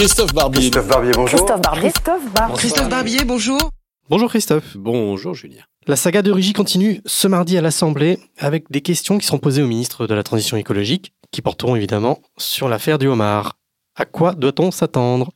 Christophe Barbier. Christophe Barbier, bonjour. Christophe Barbier. Christophe Barbier. Christophe Barbier, bonjour. Bonjour Christophe. Bonjour Julien. La saga de Rugy continue ce mardi à l'Assemblée avec des questions qui seront posées au ministre de la Transition écologique, qui porteront évidemment sur l'affaire du homard. À quoi doit-on s'attendre?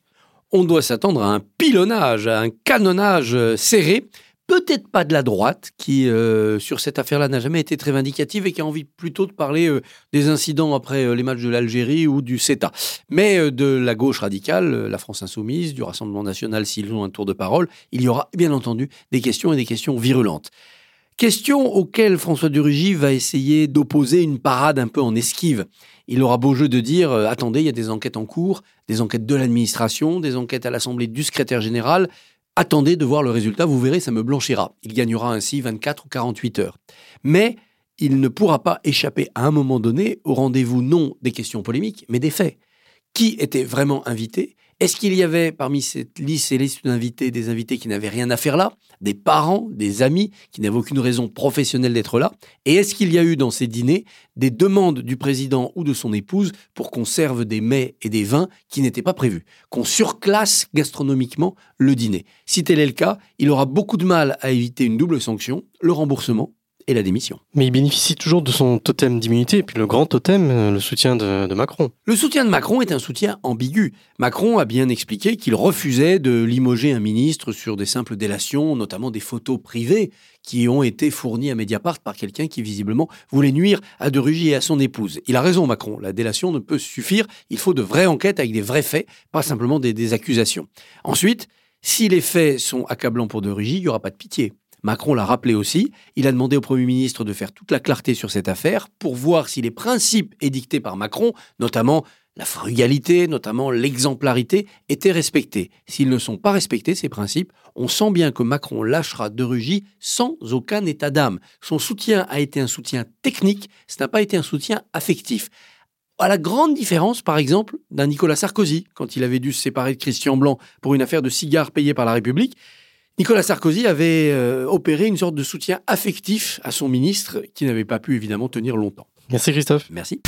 On doit s'attendre à un pilonnage, à un canonnage serré peut-être pas de la droite, qui euh, sur cette affaire-là n'a jamais été très vindicative et qui a envie plutôt de parler euh, des incidents après euh, les matchs de l'Algérie ou du CETA. Mais de la gauche radicale, la France insoumise, du Rassemblement national, s'ils ont un tour de parole, il y aura bien entendu des questions et des questions virulentes. Questions auxquelles François Durugy va essayer d'opposer une parade un peu en esquive. Il aura beau jeu de dire attendez, il y a des enquêtes en cours, des enquêtes de l'administration, des enquêtes à l'Assemblée du secrétaire général. Attendez de voir le résultat, vous verrez, ça me blanchira. Il gagnera ainsi 24 ou 48 heures. Mais il ne pourra pas échapper à un moment donné au rendez-vous non des questions polémiques, mais des faits. Qui était vraiment invité est-ce qu'il y avait parmi cette liste et liste d'invités des invités qui n'avaient rien à faire là Des parents, des amis qui n'avaient aucune raison professionnelle d'être là? Et est-ce qu'il y a eu dans ces dîners des demandes du président ou de son épouse pour qu'on serve des mets et des vins qui n'étaient pas prévus? Qu'on surclasse gastronomiquement le dîner. Si tel est le cas, il aura beaucoup de mal à éviter une double sanction, le remboursement et la démission. Mais il bénéficie toujours de son totem d'immunité, et puis le grand totem, euh, le soutien de, Macron. Le soutien de Macron est un soutien ambigu. Macron a bien expliqué qu'il refusait de limoger un ministre sur des simples délations, notamment des photos privées qui ont été fournies à Mediapart par quelqu'un qui visiblement voulait nuire à De Rugy et à son épouse. Il a raison, Macron. La délation ne peut suffire. Il faut de vraies enquêtes avec des vrais faits, pas simplement des, des accusations. Ensuite, si les faits sont accablants pour De Rugy, il n'y aura pas de pitié. Macron l'a rappelé aussi, il a demandé au Premier ministre de faire toute la clarté sur cette affaire pour voir si les principes édictés par Macron, notamment la frugalité, notamment l'exemplarité, étaient respectés. S'ils ne sont pas respectés, ces principes, on sent bien que Macron lâchera De Rugy sans aucun état d'âme. Son soutien a été un soutien technique, ce n'a pas été un soutien affectif. À la grande différence, par exemple, d'un Nicolas Sarkozy, quand il avait dû se séparer de Christian Blanc pour une affaire de cigares payée par la République, Nicolas Sarkozy avait euh, opéré une sorte de soutien affectif à son ministre qui n'avait pas pu évidemment tenir longtemps. Merci Christophe. Merci.